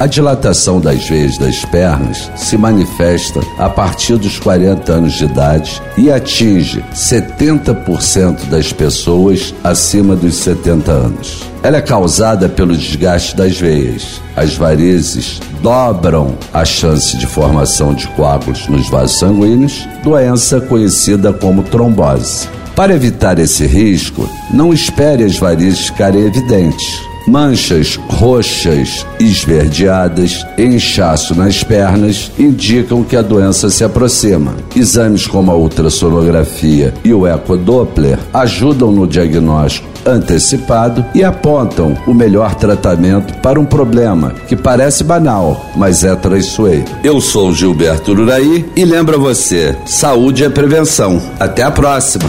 A dilatação das veias das pernas se manifesta a partir dos 40 anos de idade e atinge 70% das pessoas acima dos 70 anos. Ela é causada pelo desgaste das veias. As varizes dobram a chance de formação de coágulos nos vasos sanguíneos, doença conhecida como trombose. Para evitar esse risco, não espere as varizes ficarem evidentes Manchas roxas esverdeadas, inchaço nas pernas indicam que a doença se aproxima. Exames como a ultrassonografia e o ecodoppler ajudam no diagnóstico antecipado e apontam o melhor tratamento para um problema que parece banal, mas é traiçoeiro. Eu sou Gilberto Uraí e lembra você, saúde é prevenção. Até a próxima.